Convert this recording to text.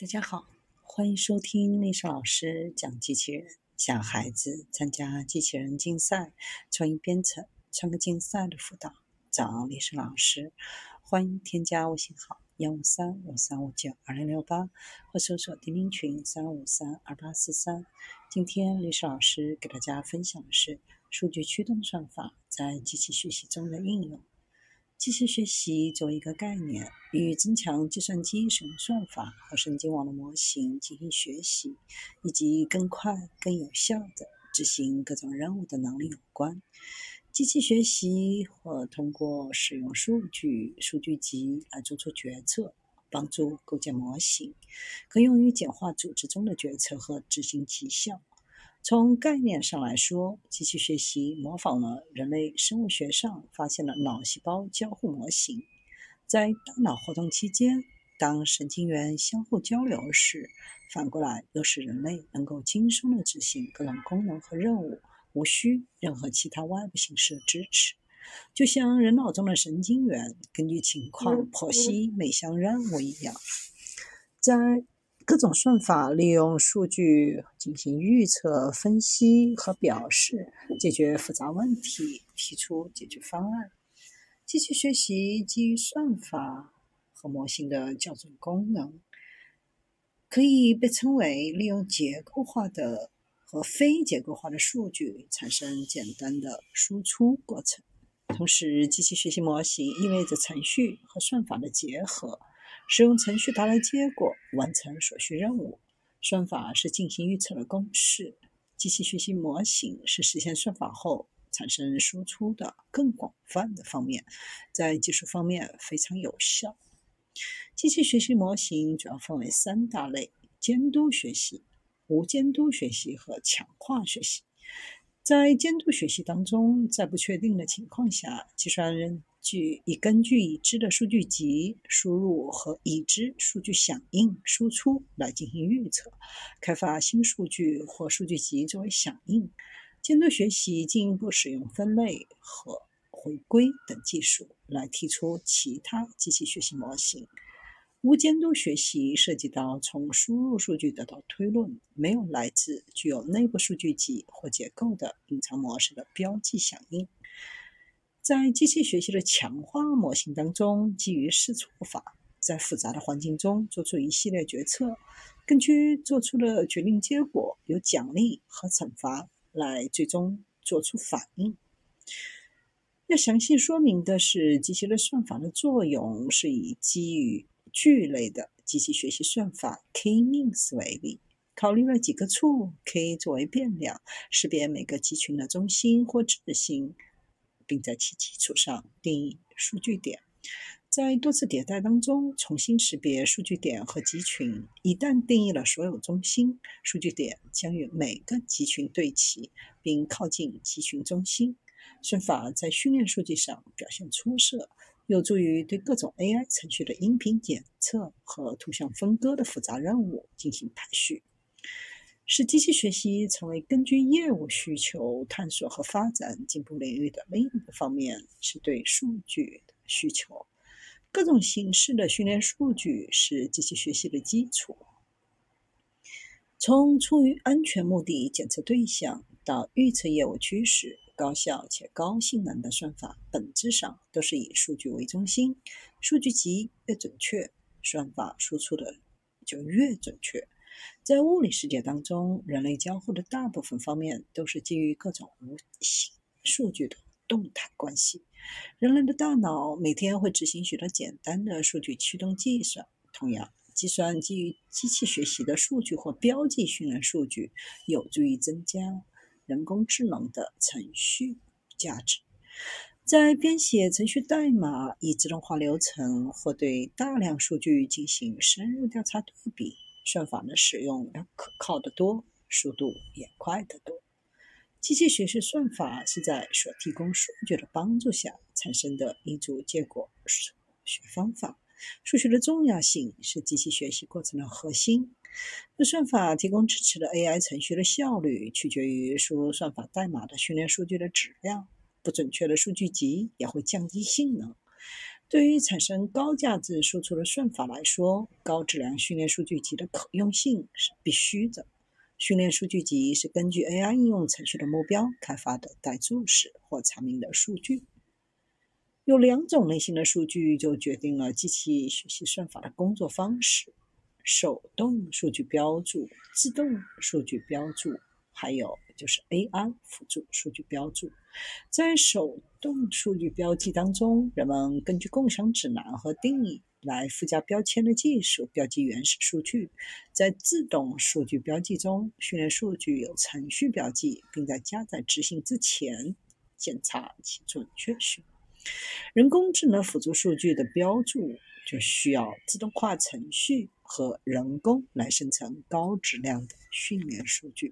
大家好，欢迎收听历史老师讲机器人，小孩子参加机器人竞赛、创意编程、创客竞赛的辅导，找历史老师。欢迎添加微信号幺五三五三五九二零六八，或搜索钉钉群三五三二八四三。今天历史老师给大家分享的是数据驱动算法在机器学习中的应用。机器学习作为一个概念，与增强计算机使用算法和神经网络模型进行学习，以及更快、更有效地执行各种任务的能力有关。机器学习或通过使用数据、数据集来做出决策，帮助构建模型，可用于简化组织中的决策和执行绩效。从概念上来说，机器学习模仿了人类生物学上发现的脑细胞交互模型。在大脑活动期间，当神经元相互交流时，反过来又使人类能够轻松地执行各种功能和任务，无需任何其他外部形式的支持。就像人脑中的神经元根据情况剖析每项任务一样，在。各种算法利用数据进行预测、分析和表示，解决复杂问题，提出解决方案。机器学习基于算法和模型的校准功能，可以被称为利用结构化的和非结构化的数据产生简单的输出过程。同时，机器学习模型意味着程序和算法的结合。使用程序达来结果，完成所需任务。算法是进行预测的公式，机器学习模型是实现算法后产生输出的更广泛的方面，在技术方面非常有效。机器学习模型主要分为三大类：监督学习、无监督学习和强化学习。在监督学习当中，在不确定的情况下，计算人。据以根据已知的数据集输入和已知数据响应输出来进行预测，开发新数据或数据集作为响应。监督学习进一步使用分类和回归等技术来提出其他机器学习模型。无监督学习涉及到从输入数据得到推论，没有来自具有内部数据集或结构的隐藏模式的标记响应。在机器学习的强化模型当中，基于试错法，在复杂的环境中做出一系列决策，根据做出的决定结果，有奖励和惩罚来最终做出反应。要详细说明的是，机器的算法的作用是以基于聚类的机器学习算法 K-means 为例，考虑了几个处 K 作为变量，识别每个集群的中心或质心。并在其基础上定义数据点，在多次迭代当中重新识别数据点和集群。一旦定义了所有中心，数据点将与每个集群对齐，并靠近集群中心。算法在训练数据上表现出色，有助于对各种 AI 程序的音频检测和图像分割的复杂任务进行排序。使机器学习成为根据业务需求探索和发展进步领域的另一个方面，是对数据的需求。各种形式的训练数据是机器学习的基础。从出于安全目的检测对象到预测业务趋势，高效且高性能的算法本质上都是以数据为中心。数据集越准确，算法输出的就越准确。在物理世界当中，人类交互的大部分方面都是基于各种无形数据的动态关系。人类的大脑每天会执行许多简单的数据驱动计算。同样，计算基于机器学习的数据或标记训练数据，有助于增加人工智能的程序价值。在编写程序代码、以自动化流程或对大量数据进行深入调查对比。算法的使用要可靠得多，速度也快得多。机器学习算法是在所提供数据的帮助下产生的一组结果数学方法。数学的重要性是机器学习过程的核心。那算法提供支持的 AI 程序的效率取决于输入算法代码的训练数据的质量。不准确的数据集也会降低性能。对于产生高价值输出的算法来说，高质量训练数据集的可用性是必须的。训练数据集是根据 AI 应用程序的目标开发的带注释或查明的数据。有两种类型的数据就决定了机器学习算法的工作方式：手动数据标注、自动数据标注。还有就是 AI 辅助数据标注，在手动数据标记当中，人们根据共享指南和定义来附加标签的技术标记原始数据。在自动数据标记中，训练数据有程序标记，并在加载执行之前检查其准确性。人工智能辅助数据的标注就需要自动化程序和人工来生成高质量的训练数据。